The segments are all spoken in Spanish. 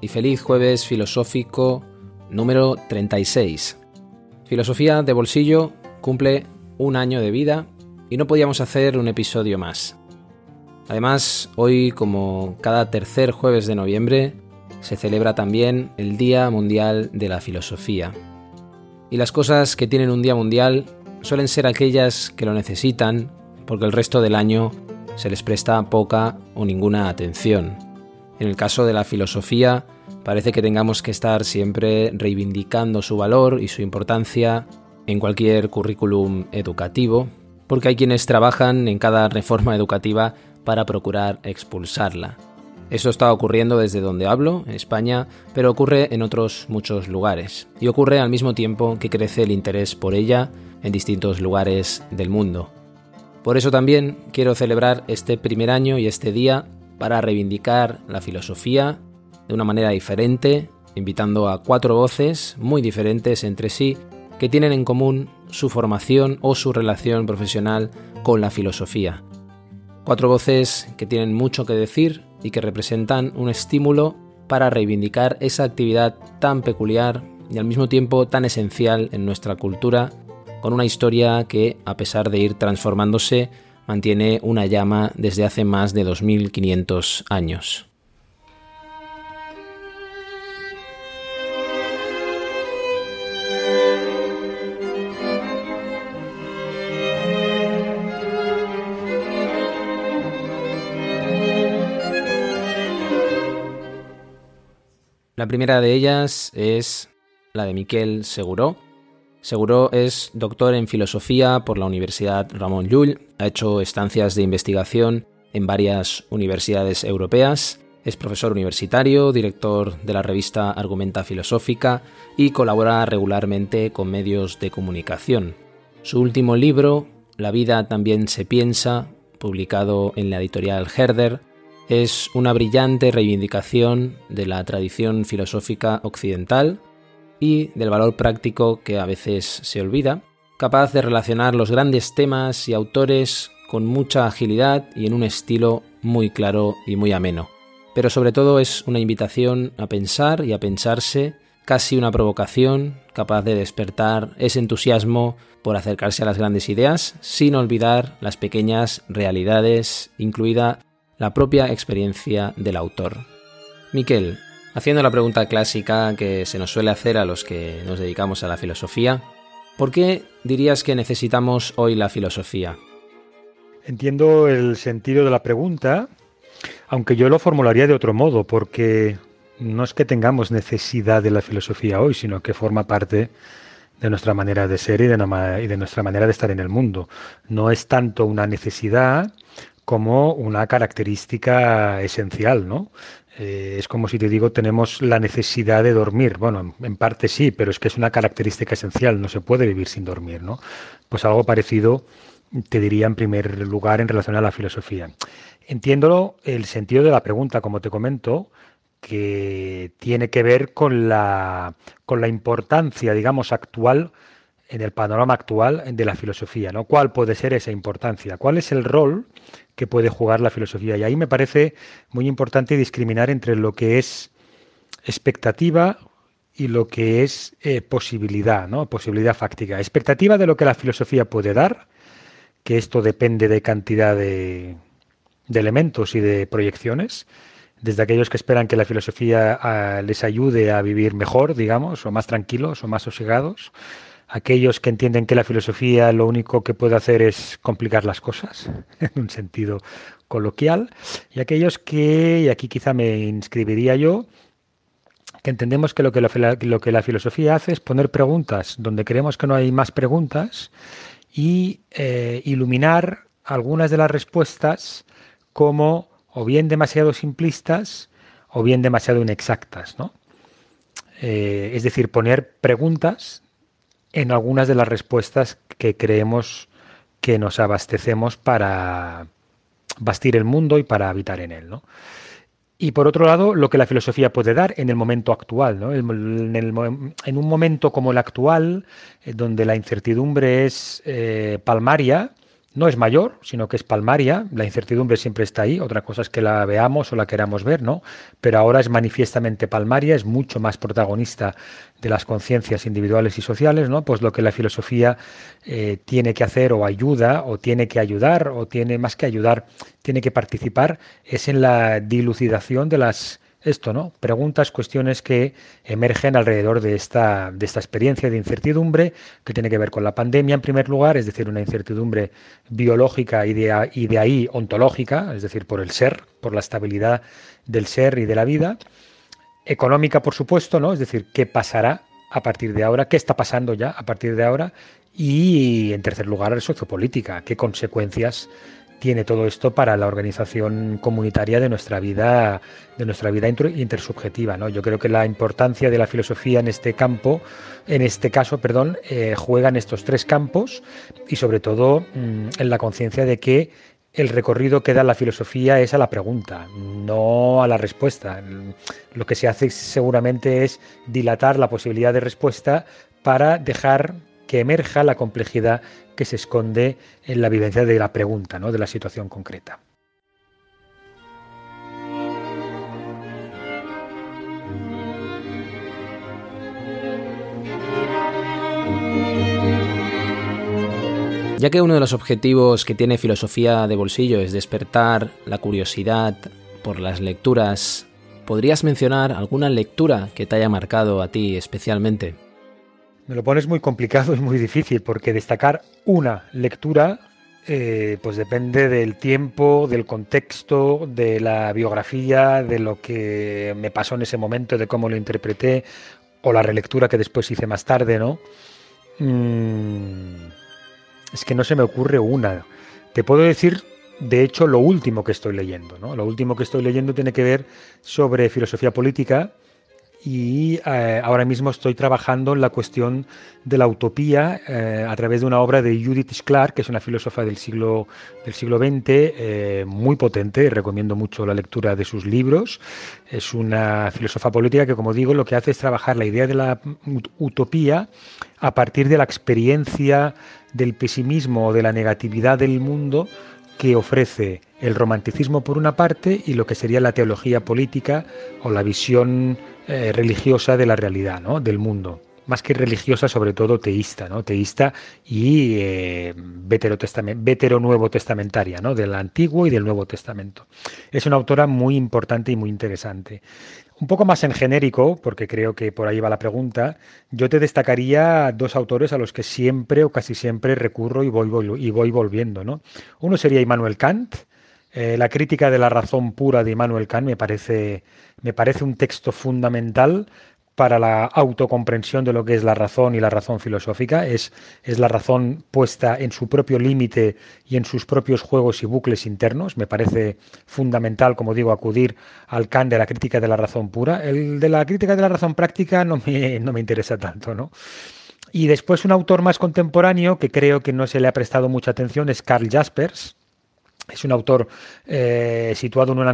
Y feliz jueves filosófico número 36. Filosofía de Bolsillo cumple un año de vida y no podíamos hacer un episodio más. Además, hoy, como cada tercer jueves de noviembre, se celebra también el Día Mundial de la Filosofía. Y las cosas que tienen un Día Mundial suelen ser aquellas que lo necesitan porque el resto del año se les presta poca o ninguna atención. En el caso de la filosofía, parece que tengamos que estar siempre reivindicando su valor y su importancia en cualquier currículum educativo, porque hay quienes trabajan en cada reforma educativa para procurar expulsarla. Eso está ocurriendo desde donde hablo, en España, pero ocurre en otros muchos lugares, y ocurre al mismo tiempo que crece el interés por ella en distintos lugares del mundo. Por eso también quiero celebrar este primer año y este día para reivindicar la filosofía de una manera diferente, invitando a cuatro voces muy diferentes entre sí que tienen en común su formación o su relación profesional con la filosofía. Cuatro voces que tienen mucho que decir y que representan un estímulo para reivindicar esa actividad tan peculiar y al mismo tiempo tan esencial en nuestra cultura, con una historia que, a pesar de ir transformándose, mantiene una llama desde hace más de 2500 años. La primera de ellas es la de Miquel Seguró, Seguro es doctor en filosofía por la Universidad Ramón Llull, ha hecho estancias de investigación en varias universidades europeas, es profesor universitario, director de la revista Argumenta Filosófica y colabora regularmente con medios de comunicación. Su último libro, La vida también se piensa, publicado en la editorial Herder, es una brillante reivindicación de la tradición filosófica occidental y del valor práctico que a veces se olvida, capaz de relacionar los grandes temas y autores con mucha agilidad y en un estilo muy claro y muy ameno. Pero sobre todo es una invitación a pensar y a pensarse, casi una provocación capaz de despertar ese entusiasmo por acercarse a las grandes ideas sin olvidar las pequeñas realidades, incluida la propia experiencia del autor. Miquel, Haciendo la pregunta clásica que se nos suele hacer a los que nos dedicamos a la filosofía, ¿por qué dirías que necesitamos hoy la filosofía? Entiendo el sentido de la pregunta, aunque yo lo formularía de otro modo, porque no es que tengamos necesidad de la filosofía hoy, sino que forma parte de nuestra manera de ser y de, nuestra manera de estar en el mundo. No es tanto una necesidad como una característica esencial, ¿no? Eh, es como si te digo, tenemos la necesidad de dormir. Bueno, en parte sí, pero es que es una característica esencial, no se puede vivir sin dormir, ¿no? Pues algo parecido te diría en primer lugar en relación a la filosofía. Entiendo el sentido de la pregunta, como te comento, que tiene que ver con la, con la importancia, digamos, actual, en el panorama actual de la filosofía. ¿Cuál puede ser esa importancia? ¿Cuál es el rol que puede jugar la filosofía. Y ahí me parece muy importante discriminar entre lo que es expectativa y lo que es eh, posibilidad, ¿no? Posibilidad fáctica. Expectativa de lo que la filosofía puede dar, que esto depende de cantidad de, elementos y de proyecciones, desde aquellos que esperan que la filosofía ah, les ayude a vivir mejor, digamos, o más tranquilos o más sosegados, aquellos que entienden que la filosofía lo único que puede hacer es complicar las cosas, en un sentido coloquial, y aquellos que, y aquí quizá me inscribiría yo, que entendemos que lo que la, lo que la filosofía hace es poner preguntas donde creemos que no hay más preguntas y eh, iluminar algunas de las respuestas como o bien demasiado simplistas o bien demasiado inexactas, ¿no? Eh, es decir, poner preguntas en algunas de las respuestas que creemos que nos abastecemos para bastir el mundo y para habitar en él. ¿no? Y por otro lado, lo que la filosofía puede dar en el momento actual, ¿no? en, un momento como el actual, eh, donde la incertidumbre es eh, palmaria, no es mayor, sino que es palmaria. La incertidumbre siempre está ahí. Otra cosa es que la veamos o la queramos ver, ¿no? Pero ahora es manifiestamente palmaria, es mucho más protagonista de las conciencias individuales y sociales, ¿no? Pues lo que la filosofía eh, tiene que hacer o ayuda o tiene que ayudar o tiene más que ayudar, tiene que participar es en la dilucidación de las esto, ¿no? Preguntas, cuestiones que emergen alrededor de esta, de esta experiencia de incertidumbre que tiene que ver con la pandemia en primer lugar, es decir, una incertidumbre biológica y de, ahí ontológica, es decir, por el ser, por la estabilidad del ser y de la vida. Económica, por supuesto, ¿no? Es decir, qué pasará a partir de ahora, qué está pasando ya a partir de ahora. Y en tercer lugar, sociopolítica, qué consecuencias tiene todo esto para la organización comunitaria de nuestra vida, de nuestra vida intersubjetiva. ¿no? Yo creo que la importancia de la filosofía en este campo, en este caso, perdón, eh, juega en estos tres campos y sobre todo mm, en la conciencia de que el recorrido que da la filosofía es a la pregunta, no a la respuesta. Lo que se hace seguramente es dilatar la posibilidad de respuesta para dejar que emerja la complejidad que se esconde en la vivencia de la pregunta, ¿no? de la situación concreta. Ya que uno de los objetivos que tiene filosofía de bolsillo es despertar la curiosidad por las lecturas, ¿podrías mencionar alguna lectura que te haya marcado a ti especialmente? Me lo pones muy complicado y muy difícil porque destacar una lectura eh, pues depende del tiempo, del contexto, de la biografía, de lo que me pasó en ese momento, de cómo lo interpreté o la relectura que después hice más tarde, ¿no? Mm, es que no se me ocurre una. Te puedo decir, de hecho, lo último que estoy leyendo, ¿no? Lo último que estoy leyendo tiene que ver sobre filosofía política y eh, ahora mismo estoy trabajando en la cuestión de la utopía eh, a través de una obra de Judith Clark, que es una filósofa del siglo, del siglo XX, eh, muy potente, recomiendo mucho la lectura de sus libros. Es una filósofa política que, como digo, lo que hace es trabajar la idea de la utopía a partir de la experiencia del pesimismo o de la negatividad del mundo que ofrece el romanticismo por una parte y lo que sería la teología política o la visión eh, religiosa de la realidad, ¿no? del mundo. Más que religiosa, sobre todo teísta, ¿no? Teísta y eh, nuevo testamentaria, ¿no? Del Antiguo y del Nuevo Testamento. Es una autora muy importante y muy interesante. Un poco más en genérico, porque creo que por ahí va la pregunta, yo te destacaría dos autores a los que siempre o casi siempre recurro y voy, y voy volviendo. ¿no? Uno sería Immanuel Kant, eh, la crítica de la razón pura de Immanuel Kant me parece, me parece un texto fundamental para la autocomprensión de lo que es la razón y la razón filosófica. Es, es la razón puesta en su propio límite y en sus propios juegos y bucles internos. Me parece fundamental, como digo, acudir al Kant de la crítica de la razón pura. El de la crítica de la razón práctica no me, no me interesa tanto, ¿no? Y después un autor más contemporáneo que creo que no se le ha prestado mucha atención es Karl Jaspers, es un autor eh, situado en una,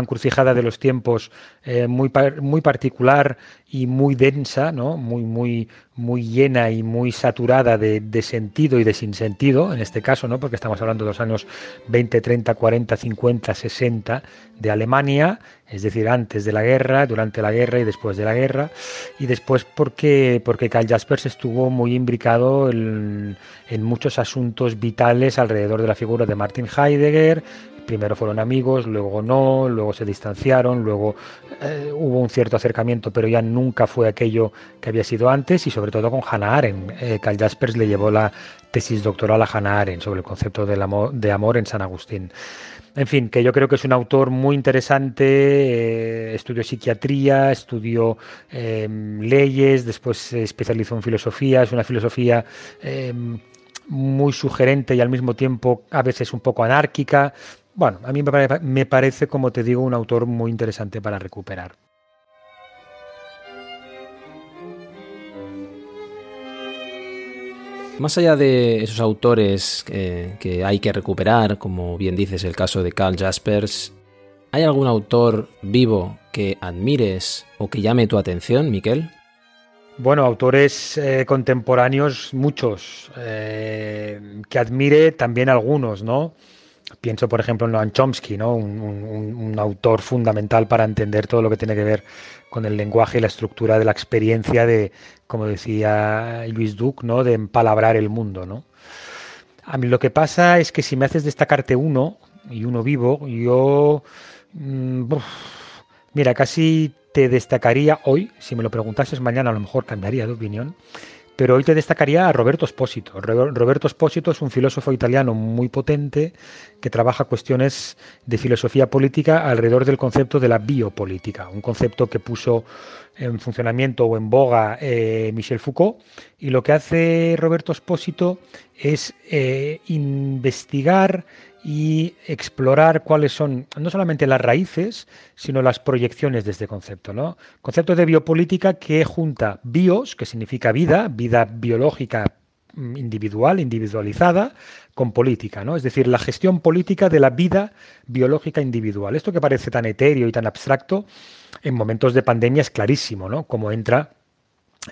encrucijada de los tiempos eh, muy, muy particular y muy densa, ¿no? muy, muy, muy llena y muy saturada de, sentido y de sinsentido, en este caso, ¿no? porque estamos hablando de los años 20, 30, 40, 50, 60 de Alemania, es decir, antes de la guerra, durante la guerra y después de la guerra, y después porque, porque Karl Jaspers estuvo muy imbricado en, en muchos asuntos vitales alrededor de la figura de Martin Heidegger, primero fueron amigos, luego no, luego se distanciaron, luego eh, hubo un cierto acercamiento, pero ya nunca fue aquello que había sido antes y sobre todo con Hannah Arendt. Eh, Carl Jaspers le llevó la tesis doctoral a Hannah Arendt sobre el concepto de amor en San Agustín. En fin, que yo creo que es un autor muy interesante, eh, estudió psiquiatría, estudió leyes, después se especializó en filosofía, es una filosofía muy sugerente y al mismo tiempo a veces un poco anárquica. Bueno, a mí me parece, como te digo, un autor muy interesante para recuperar. Más allá de esos autores que hay que recuperar, como bien dices el caso de Carl Jaspers, ¿hay algún autor vivo que admires o que llame tu atención, Miquel? Bueno, autores eh, contemporáneos, muchos, eh, que admire también algunos, ¿no? Pienso, por ejemplo, en Noam Chomsky, ¿no? Un, autor fundamental para entender todo lo que tiene que ver con el lenguaje y la estructura de la experiencia de, como decía Luis Duc, ¿no? De empalabrar el mundo, ¿no? A mí lo que pasa es que si me haces destacarte uno, y uno vivo, yo... Mm, mira, casi te destacaría hoy, si me lo preguntases mañana a lo mejor cambiaría de opinión, pero hoy te destacaría a Roberto Espósito. Roberto Espósito es un filósofo italiano muy potente que trabaja cuestiones de filosofía política alrededor del concepto de la biopolítica, un concepto que puso en funcionamiento o en boga eh, Michel Foucault. Y lo que hace Roberto Espósito es eh, investigar y explorar cuáles son no solamente las raíces, sino las proyecciones de este concepto. ¿no? Concepto de biopolítica que junta bios, que significa vida, vida biológica mm, individual, individualizada, con política, ¿no? Es decir, la gestión política de la vida biológica individual. Esto que parece tan etéreo y tan abstracto, en momentos de pandemia es clarísimo, ¿no? Como entra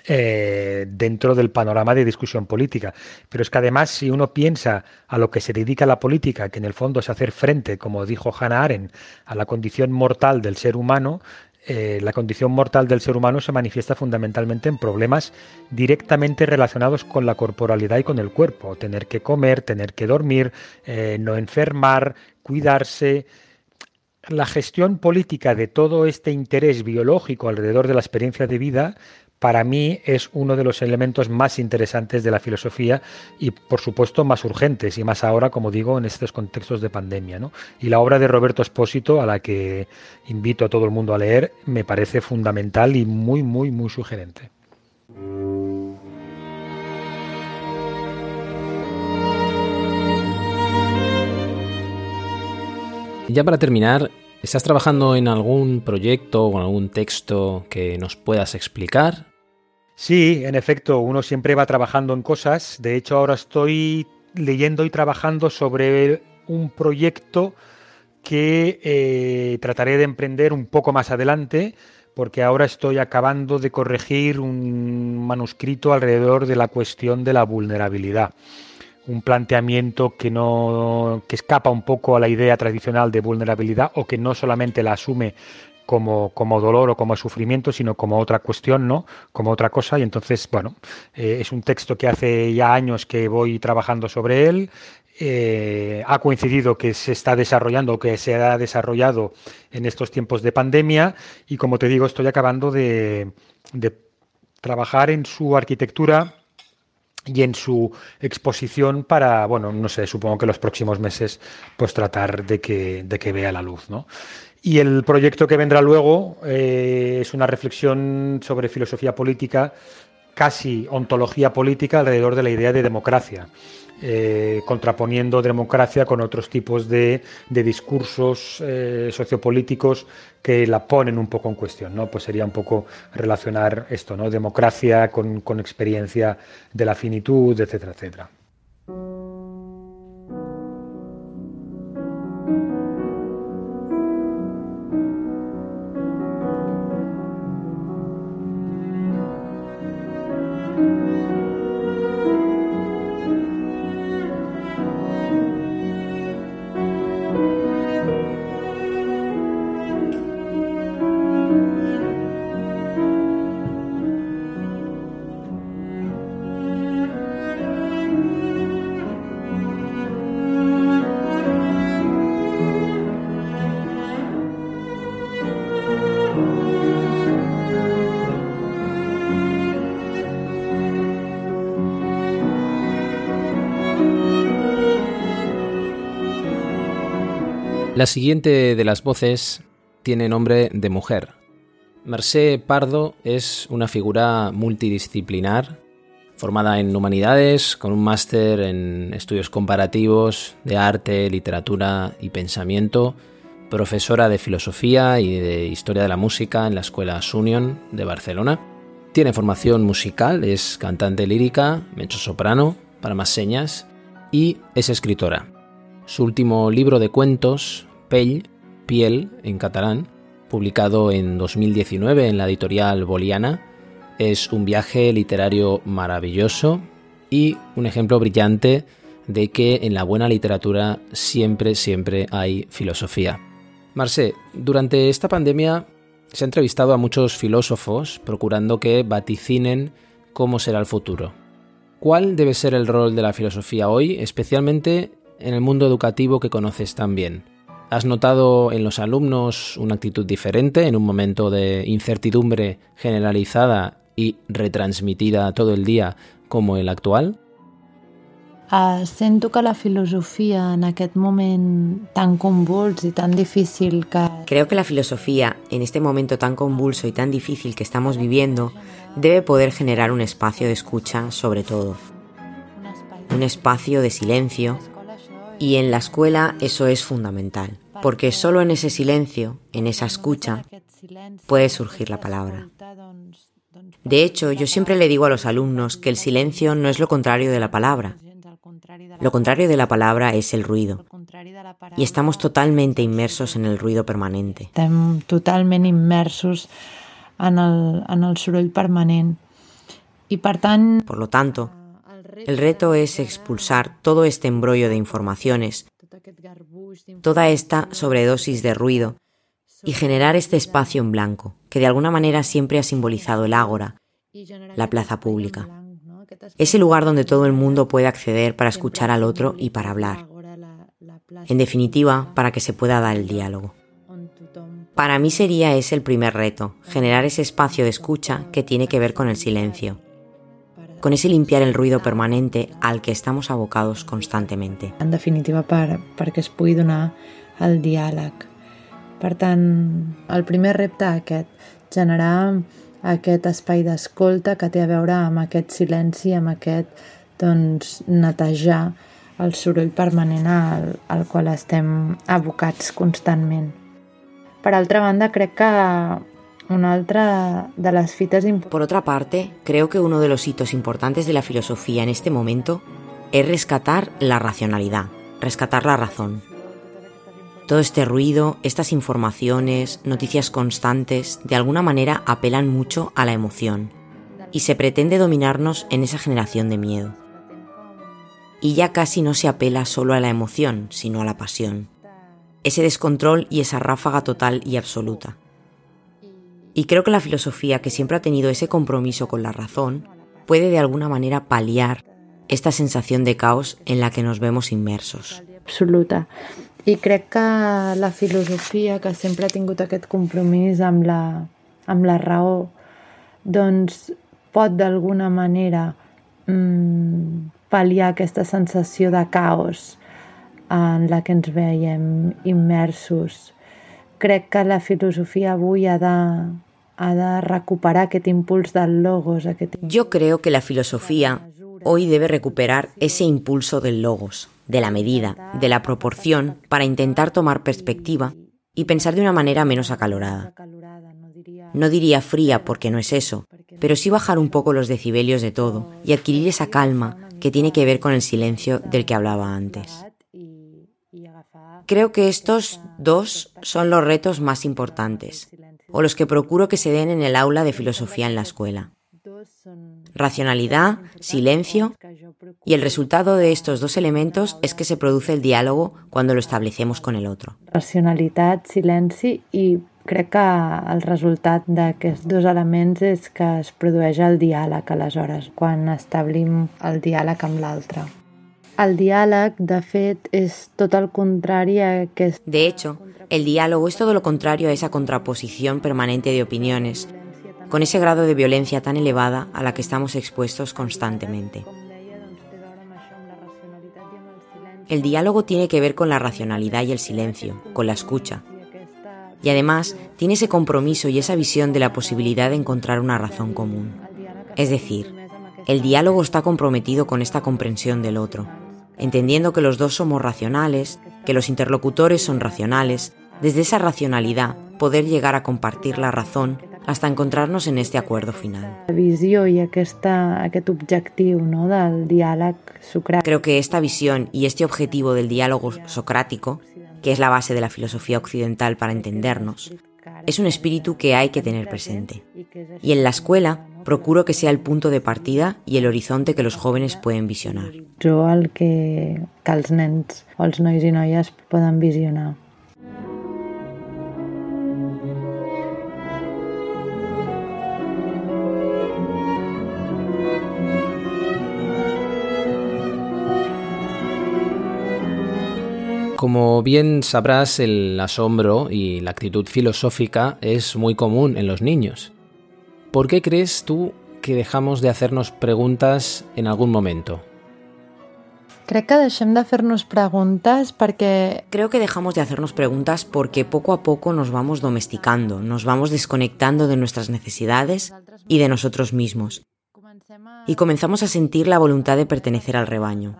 eh, dentro del panorama de discusión política. Pero es que además, si uno piensa a lo que se dedica la política, que en el fondo es hacer frente, como dijo Hannah Arendt, a la condición mortal del ser humano, eh, la condición mortal del ser humano se manifiesta fundamentalmente en problemas directamente relacionados con la corporalidad y con el cuerpo. Tener que comer, tener que dormir, eh, no enfermar, cuidarse. La gestión política de todo este interés biológico alrededor de la experiencia de vida para mí es uno de los elementos más interesantes de la filosofía y por supuesto más urgentes y más ahora, como digo, en estos contextos de pandemia. Y la obra de Roberto Espósito, a la que invito a todo el mundo a leer, me parece fundamental y muy, muy, muy sugerente. Ya para terminar, ¿estás trabajando en algún proyecto o en algún texto que nos puedas explicar? Sí, en efecto, uno siempre va trabajando en cosas. De hecho, ahora estoy leyendo y trabajando sobre un proyecto que eh, trataré de emprender un poco más adelante, porque ahora estoy acabando de corregir un manuscrito alrededor de la cuestión de la vulnerabilidad. Un planteamiento que no que escapa un poco a la idea tradicional de vulnerabilidad o que no solamente la asume como, como dolor o como sufrimiento, sino como otra cuestión, ¿no? Como otra cosa. Y entonces, bueno, eh, es un texto que hace ya años que voy trabajando sobre él. Eh, ha coincidido que se está desarrollando, que se ha desarrollado en estos tiempos de pandemia. Y como te digo, estoy acabando de, de trabajar en su arquitectura y en su exposición para, bueno, no sé, supongo que los próximos meses, pues tratar de que, de que vea la luz, ¿no? Y el proyecto que vendrá luego eh, es una reflexión sobre filosofía política, casi ontología política alrededor de la idea de democracia, eh, contraponiendo democracia con otros tipos de, discursos eh, sociopolíticos que la ponen un poco en cuestión, ¿no? Pues sería un poco relacionar esto, ¿no? Democracia con, con experiencia de la finitud, etcétera, etcétera. La siguiente de las voces tiene nombre de mujer. Mercé Pardo es una figura multidisciplinar. formada en humanidades, con un máster en estudios comparativos de arte, literatura y pensamiento, profesora de filosofía y de historia de la música en la Escuela Sunion de Barcelona. Tiene formación musical, es cantante lírica, soprano, para más señas, y es escritora. Su último libro de cuentos, Pell, Piel, en catalán, publicado en 2019 en la editorial Boliana, es un viaje literario maravilloso y un ejemplo brillante de que en la buena literatura siempre, siempre hay filosofía. Marcé, durante esta pandemia se ha entrevistado a muchos filósofos procurando que vaticinen cómo será el futuro. ¿Cuál debe ser el rol de la filosofía hoy, especialmente en el mundo educativo que conoces tan bien? ¿Has notado en los alumnos una actitud diferente en un momento de incertidumbre generalizada y retransmitida todo el día como el actual? Uh, sento que la filosofía en aquest moment tan convuls y tan difícil que... Creo que la filosofía, en este momento tan convulso y tan difícil que estamos viviendo, debe poder generar un espacio de escucha sobre todo. Un espacio de silencio. Y en la escuela eso es fundamental, porque solo en ese silencio, en esa escucha, puede surgir la palabra. De hecho, yo siempre le digo a los alumnos que el silencio no es lo contrario de la palabra. Lo contrario de la palabra es el ruido. Y estamos totalmente inmersos en el ruido permanente. Estamos totalmente inmersos en el, en el soroll permanent. Y tant... Por lo tanto, el reto es expulsar todo este embrollo de informaciones, toda esta sobredosis de ruido y generar este espacio en blanco, que de alguna manera siempre ha simbolizado el ágora, la plaza pública. Ese lugar donde todo el mundo puede acceder para escuchar al otro y para hablar. En definitiva, para que se pueda dar el diálogo. Para mí sería ese el primer reto, generar ese espacio de escucha que tiene que ver con el silencio, con ese limpiar el ruido permanente al que estamos abocados constantemente. En definitiva, para, que es pugui donar el diàleg. Per tant, el primer repte aquest, generar aquest espai d'escolta que té a veure amb aquest silenci, amb aquest doncs, netejar el soroll permanent al, al qual estem abocats constantment. Per altra banda, crec que Por otra parte, creo que uno de los hitos importantes de la filosofía en este momento es rescatar la racionalidad, rescatar la razón. Todo este ruido, estas informaciones, noticias constantes, de alguna manera apelan mucho a la emoción y se pretende dominarnos en esa generación de miedo. Y ya casi no se apela solo a la emoción, sino a la pasión. Ese descontrol y esa ráfaga total y absoluta. Y creo que la filosofía, que siempre ha tenido ese compromiso con la razón, puede de alguna manera paliar esta sensación de caos en la que nos vemos inmersos. Absoluta. I crec que la filosofia, que sempre ha tingut aquest compromís amb la, amb la raó, doncs pot d'alguna manera mm, pal·liar aquesta sensació de caos en la que ens veiem immersos. Crec que la filosofia avui ha de, ha de recuperar aquest impuls logos. Jo creo que la filosofia hoy debe recuperar ese impulso del logos, de la medida, de la proporción, para intentar tomar perspectiva y pensar de una manera menos acalorada. No diría fría porque no es eso, pero sí bajar un poco los decibelios de todo y adquirir esa calma que tiene que ver con el silencio del que hablaba antes. Creo que estos dos son los retos más importantes, o los que procuro que se den en el aula de filosofía en la escuela racionalidad, silencio, y el resultado de estos dos elementos es que se produce el diálogo cuando lo establecemos con el otro. Racionalitat, silenci i crec que el resultat d'aquests dos elements és que es produeix el diàleg aleshores, quan establim el diàleg amb l'altre. De hecho, el diálogo es todo lo contrario a esa contraposición permanente de opiniones, con ese grado de violencia tan elevada a la que estamos expuestos constantemente. El diálogo tiene que ver con la racionalidad y el silencio, con la escucha. Y además tiene ese compromiso y esa visión de la posibilidad de encontrar una razón común. Es decir, El diálogo está comprometido con esta comprensión del otro, entendiendo que los dos somos racionales, que los interlocutores son racionales, desde esa racionalidad poder llegar a compartir la razón hasta encontrarnos en este acuerdo final. La visió i aquesta, aquest objectiu no, del diàleg socràtic. Creo que esta visión y este objetivo del diálogo socrático, que es la base de la filosofía occidental para entendernos, es un espíritu que hay que tener presente. Y en la escuela procuro que sea el punto de partida y el horizonte que los jóvenes pueden visionar. Jo el que, que els nens o els nois i noies poden visionar. Como bien sabrás, el asombro y la actitud filosófica es muy común en los niños. ¿Por qué crees tú que dejamos de hacernos preguntas en algún momento? Crec que deixem de fer-nos preguntes perquè Creo que dejamos de hacernos preguntas porque poco a poco nos vamos domesticando, nos vamos desconectando de nuestras necesidades y de nosotros mismos. Y comenzamos a sentir la voluntad de pertenecer al rebaño.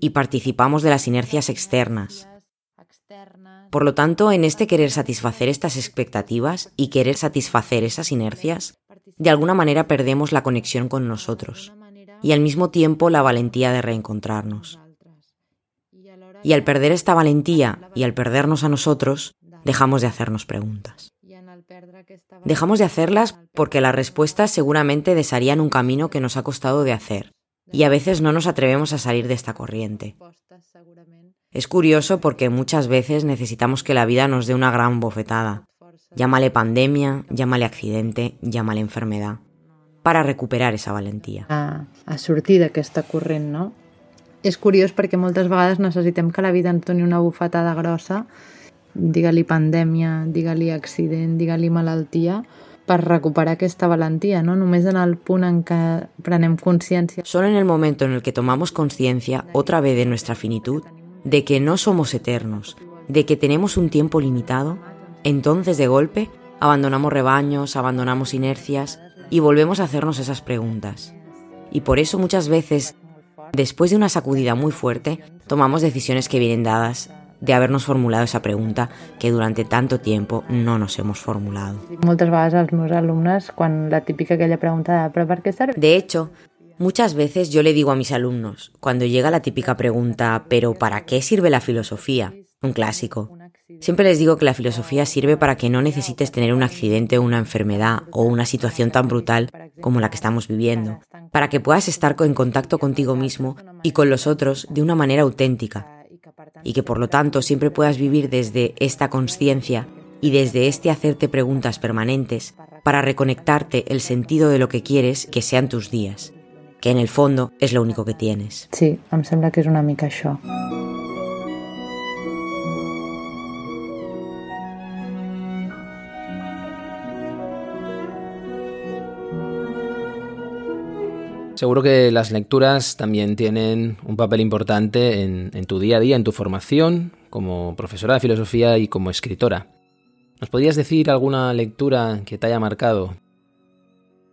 Y participamos de las inercias externas. Por lo tanto, en este querer satisfacer estas expectativas y querer satisfacer esas inercias, de alguna manera perdemos la conexión con nosotros y al mismo tiempo la valentía de reencontrarnos. Y al perder esta valentía y al perdernos a nosotros, dejamos de hacernos preguntas. Dejamos de hacerlas porque las respuestas seguramente desharían un camino que nos ha costado de hacer, y a veces no nos atrevemos a salir de esta corriente. Es curioso porque muchas veces necesitamos que la vida nos dé una gran bofetada. Llámale pandemia, llámale accidente, llámale enfermedad, para recuperar esa valentía. a, a sortir d'aquesta corrent, no? És curiós perquè moltes vegades necessitem que la vida ens doni una bufetada grossa, digue-li pandèmia, digue-li accident, digue-li malaltia, per recuperar aquesta valentia, no? Només en el punt en què prenem consciència Solo en el momento en el que tomamos conciencia otra vez de nuestra finitud, de que no somos eternos, de que tenemos un tiempo limitado, entonces de golpe abandonamos rebaños, abandonamos inercias y volvemos a hacernos esas preguntas. Y por eso muchas veces, después de una sacudida muy fuerte, tomamos decisiones que vienen dadas de habernos formulado esa pregunta que durante tanto tiempo no nos hemos formulado. moltes vegades als meus alumnes quan la típica aquella pregunta de però per què serveix? De hecho, muchas veces yo le digo a mis alumnos, cuando llega la típica pregunta, ¿pero para qué sirve la filosofía? Un clásico. Siempre les digo que la filosofía sirve para que no necesites tener un accidente o una enfermedad o una situación tan brutal como la que estamos viviendo, para que puedas estar en contacto contigo mismo y con los otros de una manera auténtica y que por lo tanto siempre puedas vivir desde esta conciencia y desde este hacerte preguntas permanentes para reconectarte el sentido de lo que quieres que sean tus días, que en el fondo es lo único que tienes. Sí, em sembla que és una mica això. Seguro que las lecturas también tienen un papel importante en, en tu día a día, en tu formación como profesora de filosofía y como escritora. ¿Nos podrías decir alguna lectura que te haya marcado?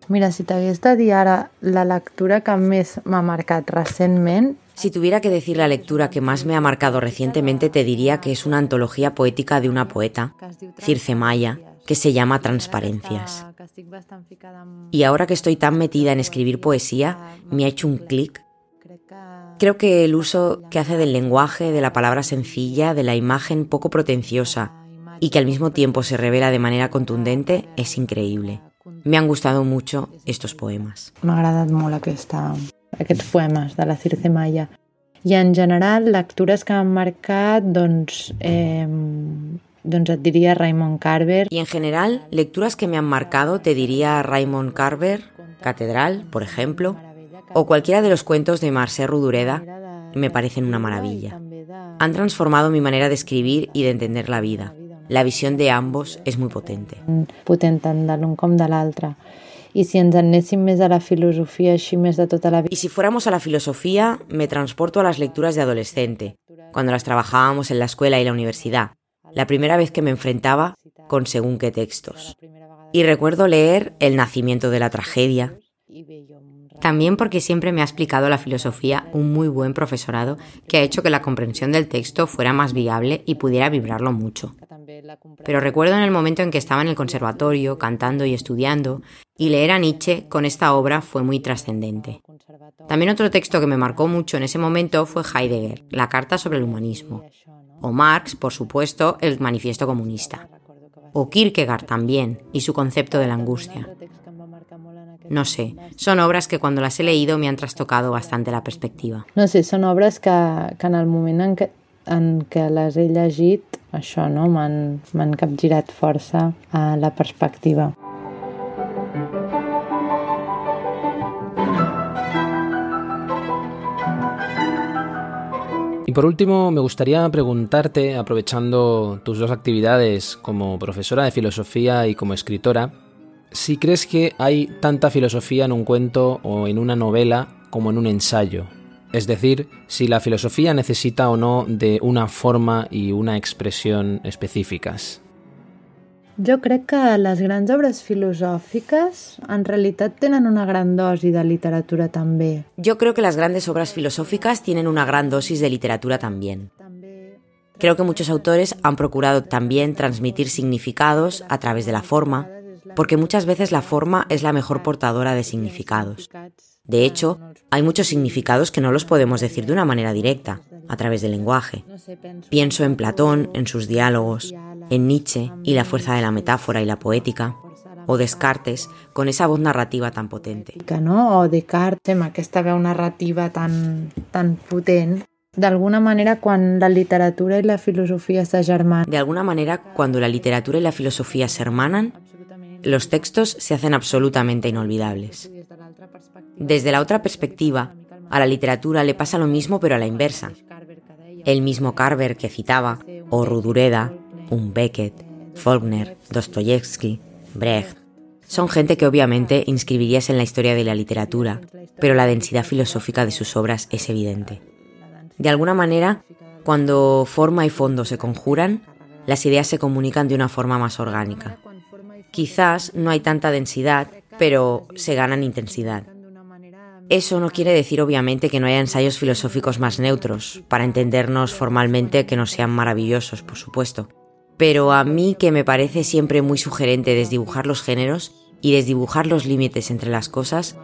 Mira, si t'hagués de dir ara la lectura que més m'ha marcat recentment, Si tuviera que decir la lectura que más me ha marcado recientemente, te diría que es una antología poética de una poeta, Circe Maya, que se llama Transparencias. Y ahora que estoy tan metida en escribir poesía, me ha hecho un clic. Creo que el uso que hace del lenguaje, de la palabra sencilla, de la imagen poco pretenciosa y que al mismo tiempo se revela de manera contundente es increíble. Me han gustado mucho estos poemas. m'ha agradat molt aquesta, aquests poemes de la Circe Maya. I en general, lectures que m'han marcat, doncs, eh, doncs et diria Raymond Carver, Y en general, lecturas que me han marcado, te diría Raymond Carver, Catedral, por ejemplo, o cualquiera de los cuentos de Marcel Rudureda, me parecen una maravilla. Han transformado mi manera de escribir y de entender la vida. La visión de ambos es muy potente. potent tant de l'un com de l'altre. I si ens anéssim més a la filosofia així més de tota la vida, Y si fuéramos a la filosofía, me transporto a las lecturas de adolescente, cuando las trabajábamos en la escuela y la universidad, la primera vez que me enfrentaba con según qué textos. Y recuerdo leer El nacimiento de la tragedia, también porque siempre me ha explicado la filosofía un muy buen profesorado que ha hecho que la comprensión del texto fuera más viable y pudiera vibrarlo mucho. Pero recuerdo en el momento en que estaba en el conservatorio, cantando y estudiando, y leer a Nietzsche con esta obra fue muy trascendente. También otro texto que me marcó mucho en ese momento fue Heidegger, la Carta sobre el Humanismo, o Marx, por supuesto, el Manifiesto Comunista, o Kierkegaard también, y su concepto de la angustia. No sé, son obras que cuando las he leído me han trastocado bastante la perspectiva. No sé, són obres que, que en el moment en què, en què les he llegit, això, no? m'han capgirat força a la perspectiva. Por último, me gustaría preguntarte, aprovechando tus dos actividades como profesora de filosofía y como escritora, si crees que hay tanta filosofía en un cuento o en una novela como en un ensayo. Es decir, si la filosofía necesita o no de una forma y una expresión específicas. Yo creo que las grandes obras filosóficas en realidad tienen una gran dosis de literatura también. Yo creo que las grandes obras filosóficas tienen una gran dosis de literatura también. Creo que muchos autores han procurado también transmitir significados a través de la forma, porque muchas veces la forma es la mejor portadora de significados. De hecho, hay muchos significados que no los podemos decir de una manera directa, a través del lenguaje. Pienso en Platón, en sus diálogos, en Nietzsche y la fuerza de la metáfora y la poética, o Descartes con esa voz narrativa tan potente. No? O Descartes amb aquesta veu narrativa tan, tan potent de alguna manera cuando la literatura y la filosofía se. De alguna manera, cuando la literatura y la filosofía se hermanan, los textos se hacen absolutamente inolvidables. Desde la otra perspectiva, a la literatura le pasa lo mismo pero a la inversa. El mismo Carver que citaba, o Rudureda, un Beckett, Faulkner, Dostoyevsky, Brecht, son gente que obviamente inscribirías en la historia de la literatura, pero la densidad filosófica de sus obras es evidente. De alguna manera, cuando forma y fondo se conjuran, las ideas se comunican de una forma más orgánica. Quizás no hay tanta densidad, pero se ganan intensidad. Eso no quiere decir obviamente que no haya ensayos filosóficos más neutros, para entendernos formalmente que no sean maravillosos, por supuesto. Pero a mí que me parece siempre muy sugerente desdibujar los géneros y desdibujar los límites entre las cosas,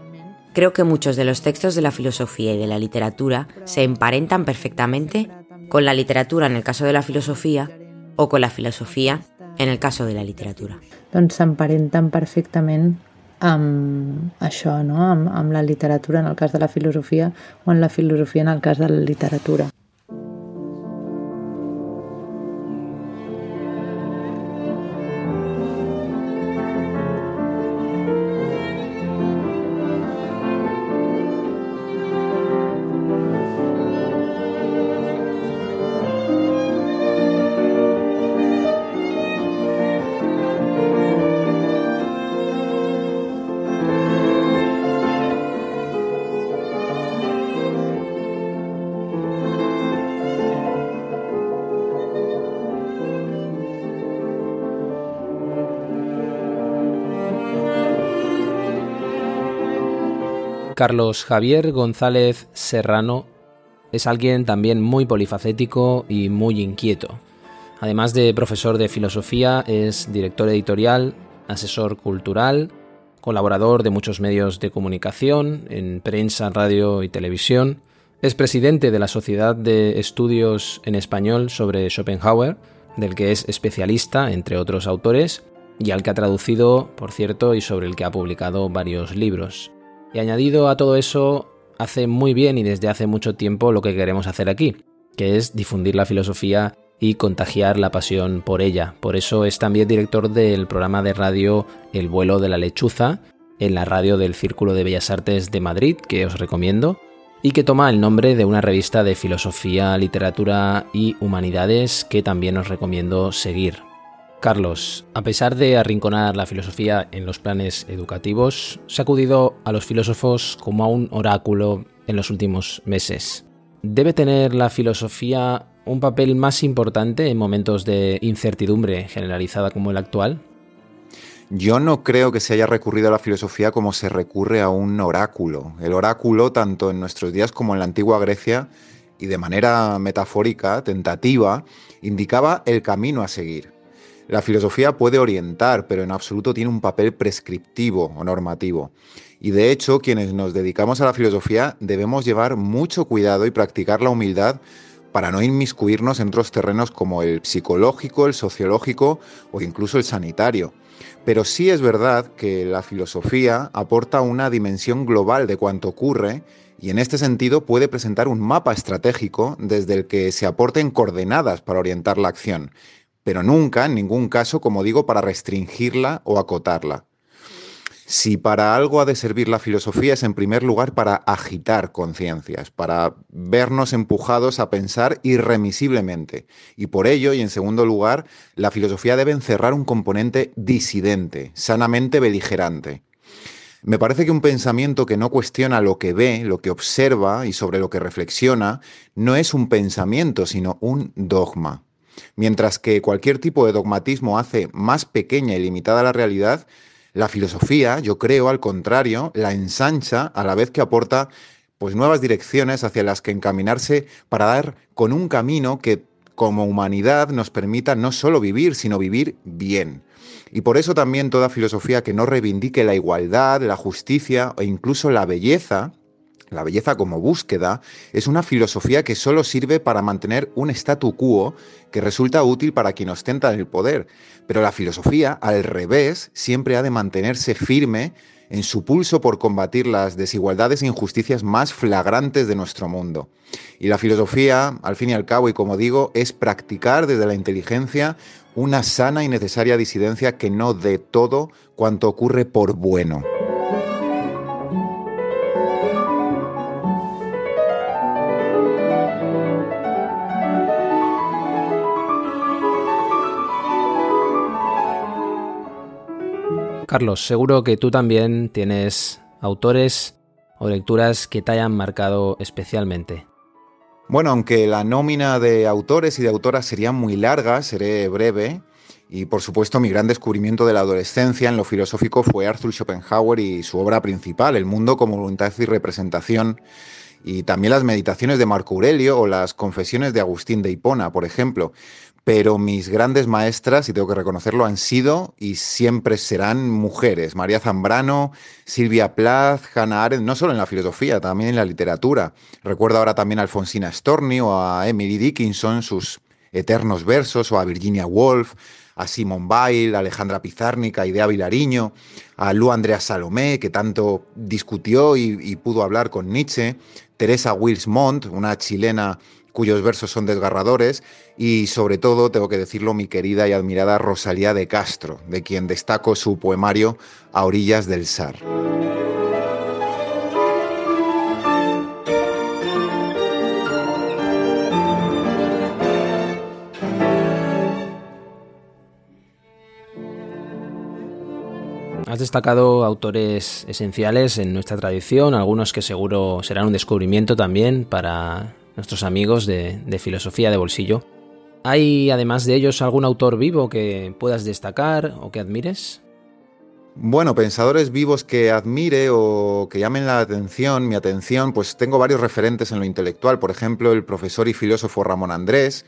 creo que muchos de los textos de la filosofía y de la literatura se emparentan perfectamente con la literatura en el caso de la filosofía o con la filosofía en el caso de la literatura. Doncs s'emparenten perfectament amb això, no? amb, amb la literatura en el cas de la filosofia o en la filosofia en el cas de la literatura. Carlos Javier González Serrano es alguien también muy polifacético y muy inquieto. Además de profesor de filosofía, es director editorial, asesor cultural, colaborador de muchos medios de comunicación, en prensa, radio y televisión. Es presidente de la Sociedad de Estudios en Español sobre Schopenhauer, del que es especialista, entre otros autores, y al que ha traducido, por cierto, y sobre el que ha publicado varios libros. Y añadido a todo eso, hace muy bien y desde hace mucho tiempo lo que queremos hacer aquí, que es difundir la filosofía y contagiar la pasión por ella. Por eso es también director del programa de radio El vuelo de la lechuza, en la radio del Círculo de Bellas Artes de Madrid, que os recomiendo, y que toma el nombre de una revista de filosofía, literatura y humanidades que también os recomiendo seguir. Carlos, a pesar de arrinconar la filosofía en los planes educativos, se ha acudido a los filósofos como a un oráculo en los últimos meses. ¿Debe tener la filosofía un papel más importante en momentos de incertidumbre generalizada como el actual? yo no creo que se haya recurrido a la filosofía como se recurre a un oráculo. El oráculo, tanto en nuestros días como en la antigua Grecia, y de manera metafórica, tentativa, indicaba el camino a seguir. La filosofía puede orientar, pero en absoluto tiene un papel prescriptivo o normativo. Y de hecho, quienes nos dedicamos a la filosofía debemos llevar mucho cuidado y practicar la humildad para no inmiscuirnos en otros terrenos como el psicológico, el sociológico o incluso el sanitario. Pero sí es verdad que la filosofía aporta una dimensión global de cuanto ocurre y en este sentido puede presentar un mapa estratégico desde el que se aporten coordenadas para orientar la acción, pero nunca, en ningún caso, como digo, para restringirla o acotarla. Si para algo ha de servir la filosofía es en primer lugar para agitar conciencias, para vernos empujados a pensar irremisiblemente. Y por ello, y en segundo lugar, la filosofía debe encerrar un componente disidente, sanamente beligerante. Me parece que un pensamiento que no cuestiona lo que ve, lo que observa y sobre lo que reflexiona, no es un pensamiento, sino un dogma. Mientras que cualquier tipo de dogmatismo hace más pequeña y limitada la realidad, la filosofía, yo creo, al contrario, la ensancha a la vez que aporta pues nuevas direcciones hacia las que encaminarse para dar con un camino que como humanidad nos permita no solo vivir, sino vivir bien. Y por eso también toda filosofía que no reivindique la igualdad, la justicia e incluso la belleza, la belleza como búsqueda, es una filosofía que solo sirve para mantener un statu quo que resulta útil para quien ostenta el poder. Pero la filosofía, al revés, siempre ha de mantenerse firme en su pulso por combatir las desigualdades e injusticias más flagrantes de nuestro mundo. Y la filosofía, al fin y al cabo, y como digo, es practicar desde la inteligencia una sana y necesaria disidencia que no dé todo cuanto ocurre por bueno. Carlos, seguro que tú también tienes autores o lecturas que te hayan marcado especialmente. Bueno, aunque la nómina de autores y de autoras sería muy larga, seré breve. Y por supuesto, mi gran descubrimiento de la adolescencia en lo filosófico fue Arthur Schopenhauer y su obra principal, El mundo como voluntad y representación, y también las meditaciones de Marco Aurelio o las confesiones de Agustín de Hipona, por ejemplo pero mis grandes maestras, y tengo que reconocerlo, han sido y siempre serán mujeres. María Zambrano, Silvia Plath, Hannah Arendt, no solo en la filosofía, también en la literatura. Recuerdo ahora también a Alfonsina Storni o a Emily Dickinson, sus eternos versos, o a Virginia Woolf, a Simone Weil, a Alejandra Pizarnica, Idea Vilariño, a Lu Andrea Salomé, que tanto discutió y, y pudo hablar con Nietzsche, Teresa Wills Montt, una chilena cuyos versos son desgarradores, y sobre todo, tengo que decirlo, mi querida y admirada Rosalía de Castro, de quien destaco su poemario A orillas del Sar. Has destacado autores esenciales en nuestra tradición, algunos que seguro serán un descubrimiento también para nuestros amigos de, filosofía de bolsillo. ¿Hay además de ellos algún autor vivo que puedas destacar o que admires? Bueno, pensadores vivos que admire o que llamen la atención, mi atención, pues tengo varios referentes en lo intelectual, por ejemplo, el profesor y filósofo Ramón Andrés,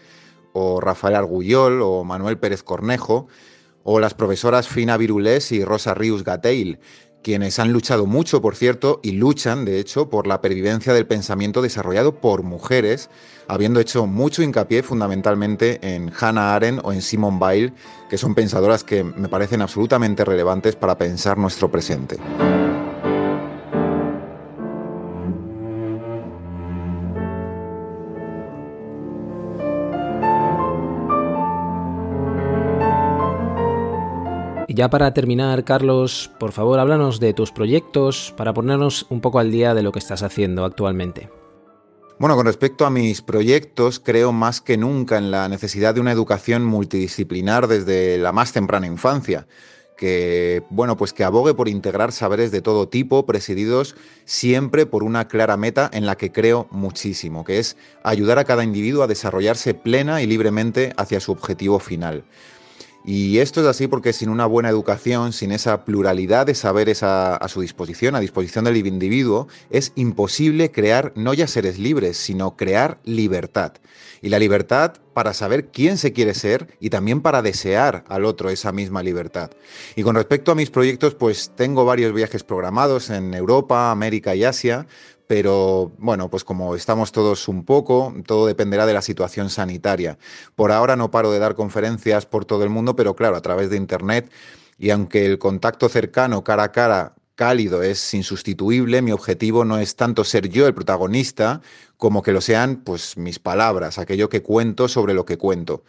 o Rafael Argullol, o Manuel Pérez Cornejo, o las profesoras Fina Virulés y Rosa Rius Gateil, quienes han luchado mucho, por cierto, y luchan, de hecho, por la pervivencia del pensamiento desarrollado por mujeres, habiendo hecho mucho hincapié fundamentalmente en Hannah Arendt o en Simone Weil, que son pensadoras que me parecen absolutamente relevantes para pensar nuestro presente. Ya para terminar, Carlos, por favor, háblanos de tus proyectos para ponernos un poco al día de lo que estás haciendo actualmente. Bueno, con respecto a mis proyectos, creo más que nunca en la necesidad de una educación multidisciplinar desde la más temprana infancia, que bueno, pues que abogue por integrar saberes de todo tipo, presididos siempre por una clara meta en la que creo muchísimo, que es ayudar a cada individuo a desarrollarse plena y libremente hacia su objetivo final. Y esto es así porque sin una buena educación, sin esa pluralidad de saberes a, su disposición, a disposición del individuo, es imposible crear no ya seres libres, sino crear libertad. Y la libertad para saber quién se quiere ser y también para desear al otro esa misma libertad. Y con respecto a mis proyectos, pues tengo varios viajes programados en Europa, América y Asia, pero bueno, pues como estamos todos un poco, todo dependerá de la situación sanitaria. Por ahora no paro de dar conferencias por todo el mundo, pero claro, a través de Internet, y aunque el contacto cercano, cara a cara, cálido es insustituible, mi objetivo no es tanto ser yo el protagonista, como que lo sean pues mis palabras, aquello que cuento sobre lo que cuento.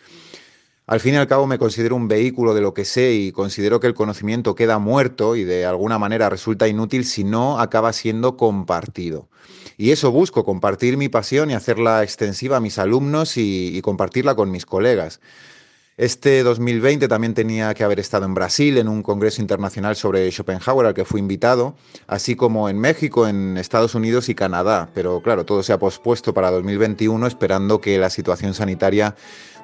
Al fin y al cabo me considero un vehículo de lo que sé y considero que el conocimiento queda muerto y de alguna manera resulta inútil si no acaba siendo compartido. Y eso busco, compartir mi pasión y hacerla extensiva a mis alumnos y, compartirla con mis colegas. Este 2020 también tenía que haber estado en Brasil en un congreso internacional sobre Schopenhauer al que fui invitado, así como en México, en Estados Unidos y Canadá. Pero claro, todo se ha pospuesto para 2021 esperando que la situación sanitaria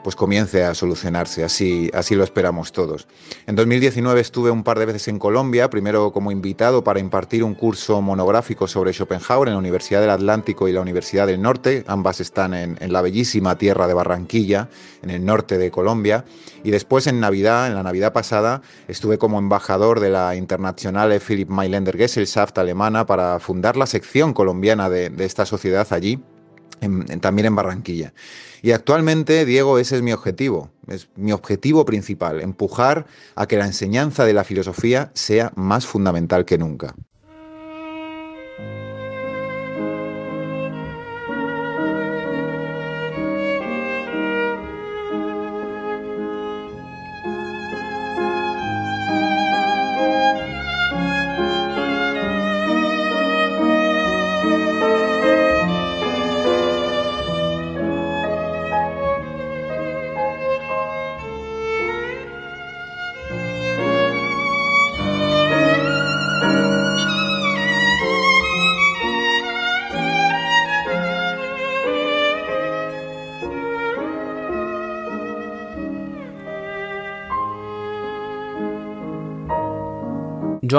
pues comience a solucionarse. Así, así lo esperamos todos. En 2019 estuve un par de veces en Colombia, primero como invitado para impartir un curso monográfico sobre Schopenhauer en la Universidad del Atlántico y la Universidad del Norte. Ambas están en, la bellísima tierra de Barranquilla, en el norte de Colombia. Y después en Navidad, en la Navidad pasada, estuve como embajador de la Internacional Philipp Mailänder Gesellschaft alemana para fundar la sección colombiana de esta sociedad allí también en Barranquilla. Y actualmente, Diego, ese es mi objetivo, es mi objetivo principal, empujar a que la enseñanza de la filosofía sea más fundamental que nunca.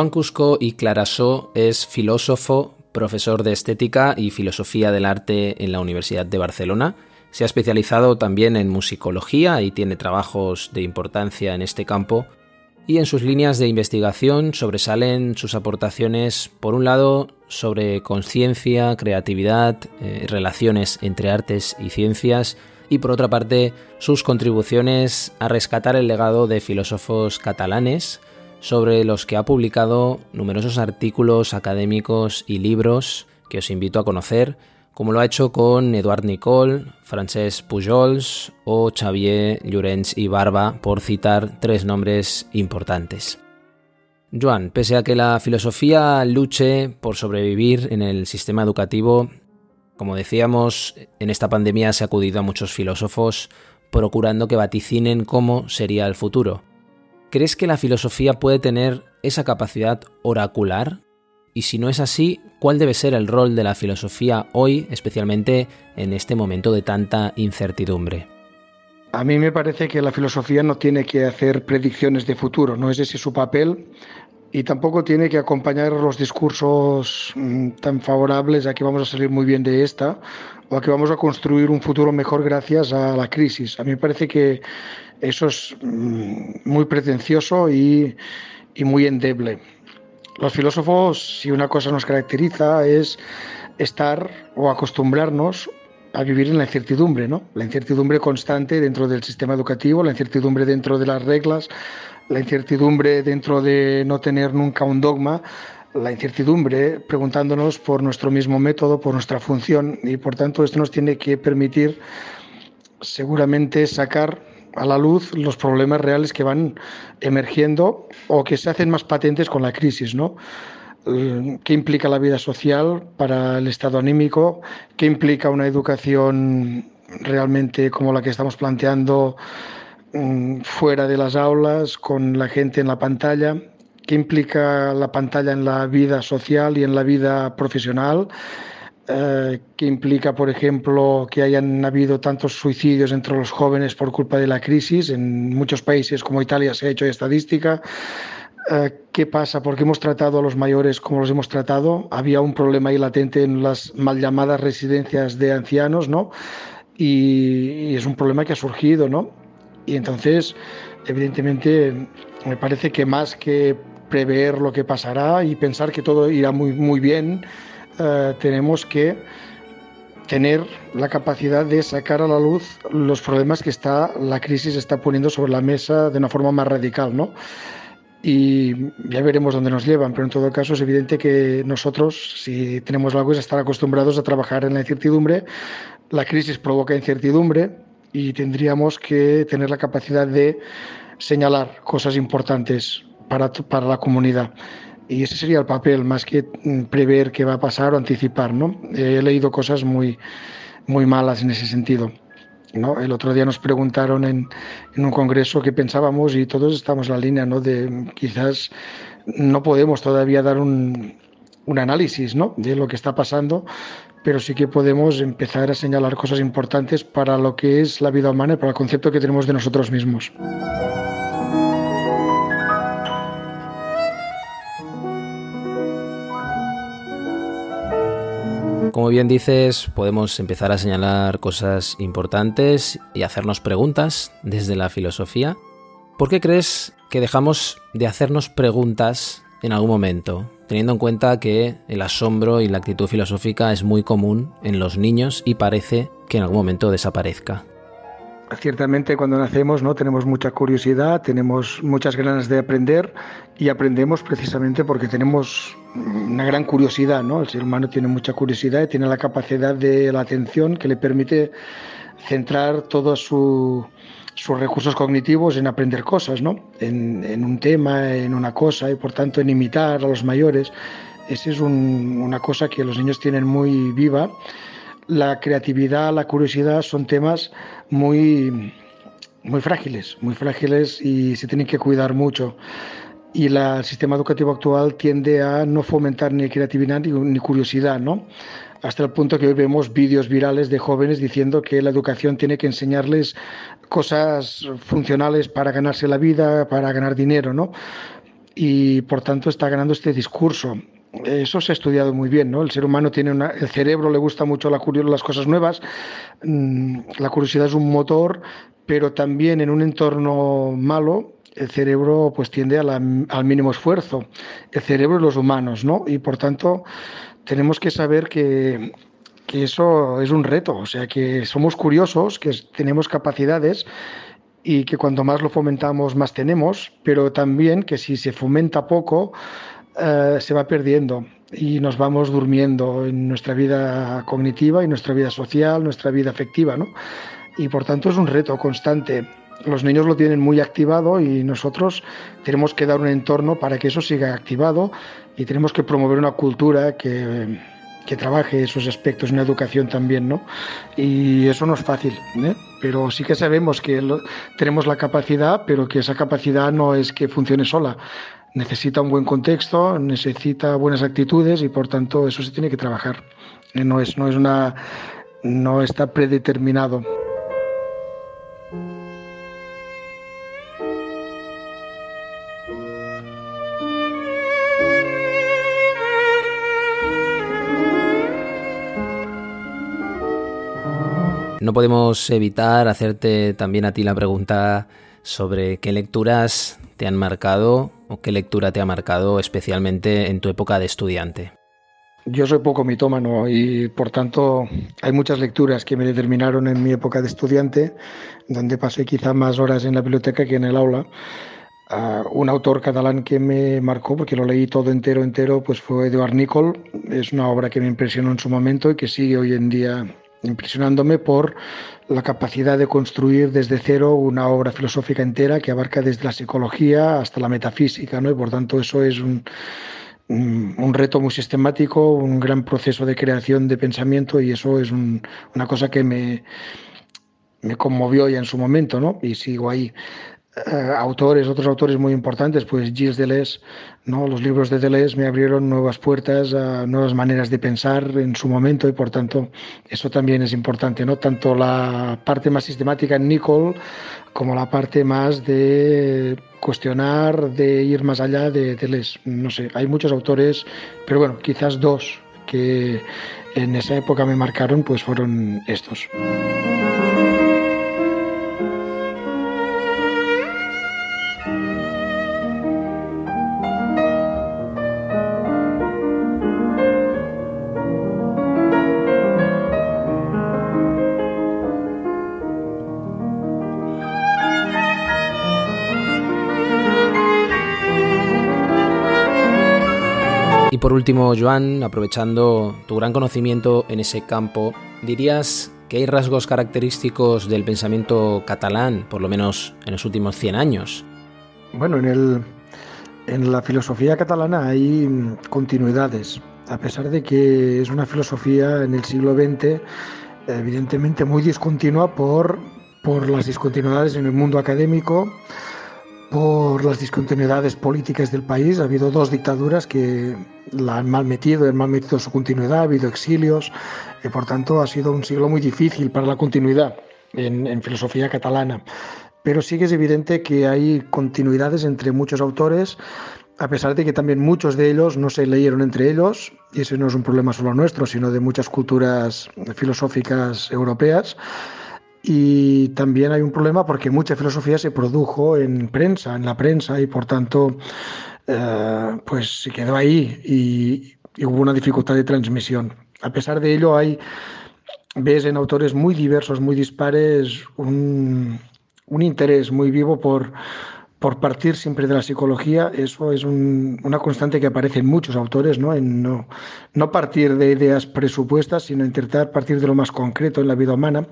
Joan Cusco y Clarasó es filósofo, profesor de estética y filosofía del arte en la Universidad de Barcelona. Se ha especializado también en musicología y tiene trabajos de importancia en este campo. Y en sus líneas de investigación sobresalen sus aportaciones, por un lado, sobre conciencia, creatividad, eh, relaciones entre artes y ciencias, y por otra parte, sus contribuciones a rescatar el legado de filósofos catalanes, sobre los que ha publicado numerosos artículos académicos y libros que os invito a conocer, como lo ha hecho con Eduard Nicole, Francesc Pujols o Xavier Llorens y Barba, por citar tres nombres importantes. Joan, pese a que la filosofía luche por sobrevivir en el sistema educativo, como decíamos, en esta pandemia se ha acudido a muchos filósofos procurando que vaticinen cómo sería el futuro. ¿Crees que la filosofía puede tener esa capacidad oracular? Y si no es así, ¿cuál debe ser el rol de la filosofía hoy, especialmente en este momento de tanta incertidumbre? A mí me parece que la filosofía no tiene que hacer predicciones de futuro, no es ese su papel y tampoco tiene que acompañar los discursos mm, tan favorables a que vamos a salir muy bien de esta o a que vamos a construir un futuro mejor gracias a la crisis. A mí me parece que eso es mm, muy pretencioso y, muy endeble. Los filósofos, si una cosa nos caracteriza, es estar o acostumbrarnos a vivir en la incertidumbre, ¿no? La incertidumbre constante dentro del sistema educativo, la incertidumbre dentro de las reglas, la incertidumbre dentro de no tener nunca un dogma, la incertidumbre preguntándonos por nuestro mismo método, por nuestra función y por tanto esto nos tiene que permitir seguramente sacar a la luz los problemas reales que van emergiendo o que se hacen más patentes con la crisis, ¿no? Eh, ¿Qué implica la vida social para el estado anímico? ¿Qué implica una educación realmente como la que estamos planteando mm, fuera de las aulas, con la gente en la pantalla? ¿Qué implica la pantalla en la vida social y en la vida profesional? Eh, que implica, por ejemplo, que hayan habido tantos suicidios entre los jóvenes por culpa de la crisis. En muchos países como Italia se ha hecho estadística. Eh, ¿Qué pasa? ¿Por qué hemos tratado a los mayores como los hemos tratado? Había un problema ahí latente en las mal llamadas residencias de ancianos, ¿no? Y, y es un problema que ha surgido, ¿no? Y entonces, evidentemente, me parece que más que prever lo que pasará y pensar que todo irá muy, muy bien, eh, tenemos que tener la capacidad de sacar a la luz los problemas que está la crisis está poniendo sobre la mesa de una forma más radical, ¿no? Y ya veremos dónde nos llevan, pero en todo caso es evidente que nosotros, si tenemos algo, es estar acostumbrados a trabajar en la incertidumbre. La crisis provoca incertidumbre y tendríamos que tener la capacidad de señalar cosas importantes para, para la comunidad. Y ese sería el papel, más que mm, prever qué va a pasar o anticipar. ¿no? He leído cosas muy, muy malas en ese sentido. ¿no? El otro día nos preguntaron en, en, un congreso qué pensábamos y todos estamos en la línea ¿no? de quizás no podemos todavía dar un, un análisis ¿no? de lo que está pasando, pero sí que podemos empezar a señalar cosas importantes para lo que es la vida humana y para el concepto que tenemos de nosotros mismos. Como bien dices, podemos empezar a señalar cosas importantes y hacernos preguntas desde la filosofía. ¿Por qué crees que dejamos de hacernos preguntas en algún momento, teniendo en cuenta que el asombro y la actitud filosófica es muy común en los niños y parece que en algún momento desaparezca? Ciertamente cuando nacemos no tenemos mucha curiosidad, tenemos muchas ganas de aprender y aprendemos precisamente porque tenemos una gran curiosidad, ¿no? El ser humano tiene mucha curiosidad y tiene la capacidad de la atención que le permite centrar todos su, sus recursos cognitivos en aprender cosas, ¿no? En, un tema, en una cosa y por tanto en imitar a los mayores. Esa es un, una cosa que los niños tienen muy viva la creatividad, la curiosidad son temas muy, muy frágiles, muy frágiles y se tienen que cuidar mucho. Y la, el sistema educativo actual tiende a no fomentar ni creatividad ni, ni curiosidad, ¿no? Hasta el punto que hoy vemos vídeos virales de jóvenes diciendo que la educación tiene que enseñarles cosas funcionales para ganarse la vida, para ganar dinero, ¿no? Y por tanto está ganando este discurso eso se ha estudiado muy bien, ¿no? El ser humano tiene una, el cerebro le gusta mucho la las cosas nuevas, mm, la curiosidad es un motor, pero también en un entorno malo el cerebro pues tiende a la, al mínimo esfuerzo, el cerebro de los humanos, ¿no? Y por tanto tenemos que saber que, que eso es un reto, o sea que somos curiosos, que tenemos capacidades y que cuanto más lo fomentamos más tenemos, pero también que si se fomenta poco, eh, se va perdiendo y nos vamos durmiendo en nuestra vida cognitiva y nuestra vida social, nuestra vida afectiva, ¿no? Y por tanto es un reto constante. Los niños lo tienen muy activado y nosotros tenemos que dar un entorno para que eso siga activado y tenemos que promover una cultura que, que trabaje esos aspectos, una educación también, ¿no? Y eso no es fácil, ¿eh? pero sí que sabemos que tenemos la capacidad, pero que esa capacidad no es que funcione sola necesita un buen contexto, necesita buenas actitudes y por tanto eso se tiene que trabajar. Eh, no es, no es una no está predeterminado. No podemos evitar hacerte también a ti la pregunta sobre qué lecturas te han marcado qué lectura te ha marcado especialmente en tu época de estudiante? Yo soy poco mitómano y por tanto hay muchas lecturas que me determinaron en mi época de estudiante, donde pasé quizá más horas en la biblioteca que en el aula. Uh, un autor catalán que me marcó, porque lo leí todo entero, entero, pues fue Eduard Nicol. Es una obra que me impresionó en su momento y que sigue hoy en día impresionándome por la capacidad de construir desde cero una obra filosófica entera que abarca desde la psicología hasta la metafísica, ¿no? Y por tanto eso es un, un reto muy sistemático, un gran proceso de creación de pensamiento y eso es un, una cosa que me, me conmovió ya en su momento, ¿no? Y sigo ahí. Eh, autores, otros autores muy importantes, pues Gilles Deleuze, ¿no? los libros de Deleuze me abrieron nuevas puertas a nuevas maneras de pensar en su momento y por tanto eso también es importante, ¿no? tanto la parte más sistemática en Nicole como la parte más de cuestionar, de ir más allá de Deleuze. No sé, hay muchos autores, pero bueno, quizás dos que en esa época me marcaron, pues fueron estos. Por último, Joan, aprovechando tu gran conocimiento en ese campo, ¿dirías que hay rasgos característicos del pensamiento catalán, por lo menos en los últimos 100 años? Bueno, en, el, en la filosofía catalana hay continuidades, a pesar de que es una filosofía en el siglo XX evidentemente muy discontinua por, por las discontinuidades en el mundo académico, por las discontinuidades políticas del país. Ha habido dos dictaduras que la han mal metido, han mal metido su continuidad, ha habido exilios, y por tanto ha sido un siglo muy difícil para la continuidad en, filosofía catalana. Pero sí que es evidente que hay continuidades entre muchos autores, a pesar de que también muchos de ellos no se leyeron entre ellos, y ese no es un problema solo nuestro, sino de muchas culturas filosóficas europeas. Y también hay un problema porque mucha filosofía se produjo en prensa, en la prensa, y por tanto, eh, pues se quedó ahí y, hubo una dificultad de transmisión. A pesar de ello, hay, ves en autores muy diversos, muy dispares, un, un interés muy vivo por, por partir siempre de la psicología, eso es una constante que aparece en muchos autores, ¿no? En no, no partir de ideas presupuestas, sino intentar partir de lo más concreto en la vida humana.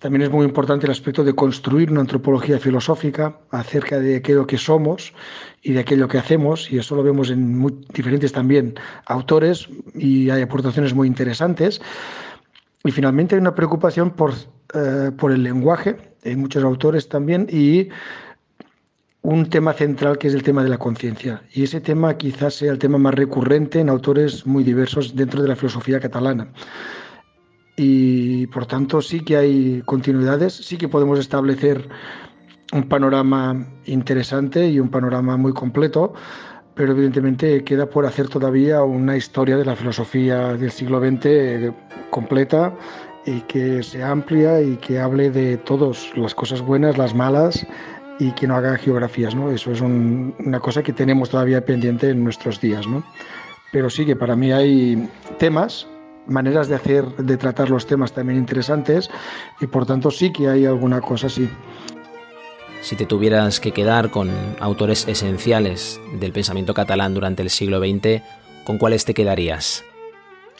También es muy importante el aspecto de construir una antropología filosófica acerca de aquello que somos y de aquello que hacemos, y eso lo vemos en muy diferentes también autores y hay aportaciones muy interesantes. Y finalmente hay una preocupación por, eh, por el lenguaje, en muchos autores también, y un tema central que es el tema de la conciencia. Y ese tema quizás sea el tema más recurrente en autores muy diversos dentro de la filosofía catalana y por tanto sí que hay continuidades, sí que podemos establecer un panorama interesante y un panorama muy completo, pero evidentemente queda por hacer todavía una historia de la filosofía del siglo XX completa y que sea amplia y que hable de todas las cosas buenas, las malas y que no haga geografías, ¿no? Eso es una cosa que tenemos todavía pendiente en nuestros días, ¿no? Pero sí que para mí hay temas maneras de hacer, de tratar los temas también interesantes y por tanto sí que hay alguna cosa así. Si te tuvieras que quedar con autores esenciales del pensamiento catalán durante el siglo XX, ¿con cuáles te quedarías?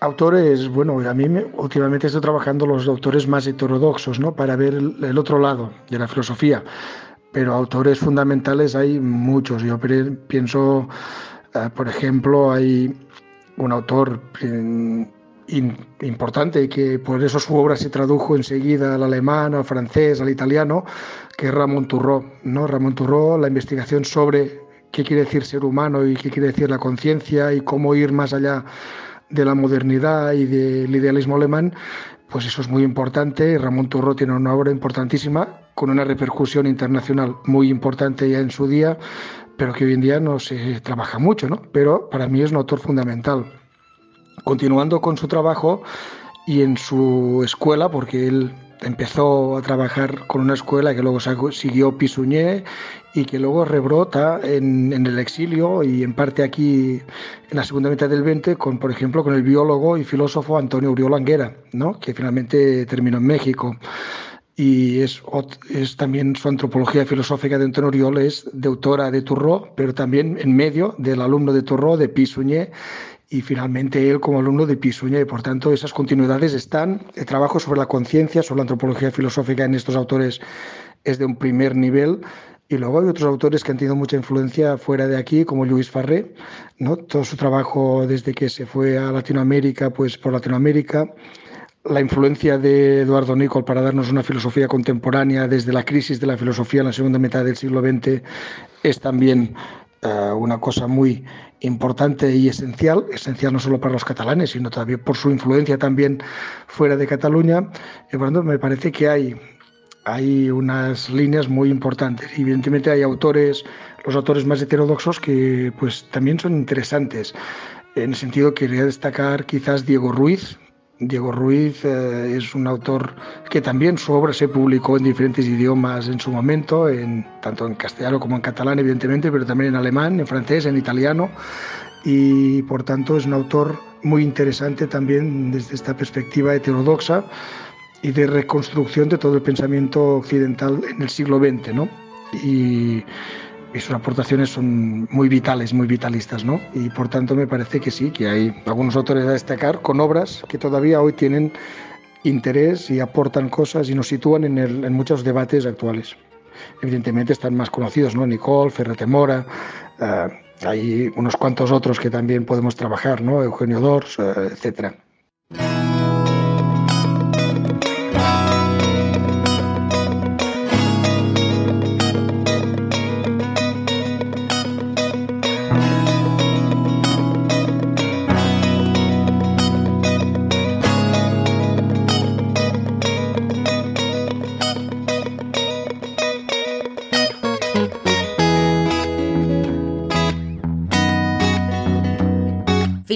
Autores, bueno, a mí últimamente estoy trabajando los autores más heterodoxos, ¿no? Para ver el, otro lado de la filosofía. Pero autores fundamentales hay muchos. Yo pienso, eh, por ejemplo, hay un autor importante que por eso su obra se tradujo enseguida al alemán, al francés, al italiano, que es Ramón Turró. ¿no? Ramón Turró, la investigación sobre qué quiere decir ser humano y qué quiere decir la conciencia y cómo ir más allá de la modernidad y del idealismo alemán, pues eso es muy importante. Ramón Turró tiene una obra importantísima con una repercusión internacional muy importante ya en su día, pero que hoy en día no se trabaja mucho, ¿no? Pero para mí es un autor fundamental continuando con su trabajo y en su escuela, porque él empezó a trabajar con una escuela que luego siguió Pisuñé y que luego rebrota en, el exilio y en parte aquí en la segunda mitad del 20 con, por ejemplo, con el biólogo y filósofo Antonio Uriol Anguera, ¿no? que finalmente terminó en México. Y es, también su antropología filosófica de Antonio Uriol es de autora de Turró, pero también en medio del alumno de Turró, de Pisuñé, y finalmente él como alumno de Pisuña y por tanto esas continuidades están. El trabajo sobre la conciencia, sobre la antropología filosófica en estos autores es de un primer nivel y luego hay otros autores que han tenido mucha influencia fuera de aquí, como Luis Farré, ¿no? Todo su trabajo desde que se fue a Latinoamérica, pues por Latinoamérica, la influencia de Eduardo Nicol para darnos una filosofía contemporánea desde la crisis de la filosofía en la segunda mitad del siglo XX es también eh, una cosa muy importante y esencial, esencial no solo para los catalanes, sino también por su influencia también fuera de Cataluña. Y por me parece que hay, hay unas líneas muy importantes. Evidentemente hay autores, los autores más heterodoxos que pues también son interesantes. En el sentido quería destacar quizás Diego Ruiz, Diego Ruiz eh, es un autor que también su obra se publicó en diferentes idiomas en su momento, en, tanto en castellano como en catalán, evidentemente, pero también en alemán, en francés, en italiano, y por tanto es un autor muy interesante también desde esta perspectiva heterodoxa y de reconstrucción de todo el pensamiento occidental en el siglo XX, ¿no? Y sus aportaciones son muy vitales, muy vitalistas, ¿no? Y por tanto me parece que sí, que hay algunos autores a destacar con obras que todavía hoy tienen interés y aportan cosas y nos sitúan en, en muchos debates actuales. Evidentemente están más conocidos, ¿no? Nicole, Ferrete Mora, eh, hay unos cuantos otros que también podemos trabajar, ¿no? Eugenio Dors, eh, etcétera.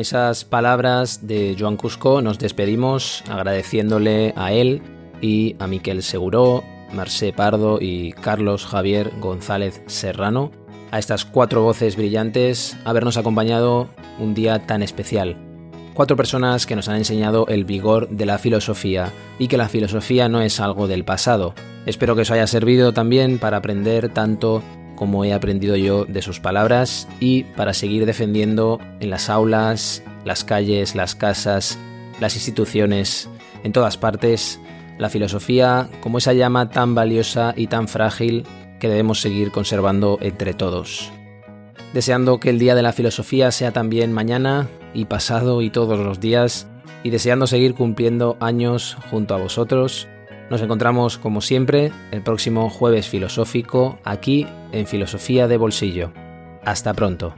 Esas palabras de Joan Cusco nos despedimos agradeciéndole a él y a Miquel Seguró, Marcé Pardo y Carlos Javier González Serrano, a estas cuatro voces brillantes, habernos acompañado un día tan especial. Cuatro personas que nos han enseñado el vigor de la filosofía y que la filosofía no es algo del pasado. Espero que os haya servido también para aprender tanto como he aprendido yo de sus palabras y para seguir defendiendo en las aulas, las calles, las casas, las instituciones, en todas partes, la filosofía como esa llama tan valiosa y tan frágil que debemos seguir conservando entre todos. Deseando que el Día de la Filosofía sea también mañana y pasado y todos los días, y deseando seguir cumpliendo años junto a vosotros, nos encontramos, como siempre, el próximo jueves filosófico aquí en Filosofía de Bolsillo. Hasta pronto.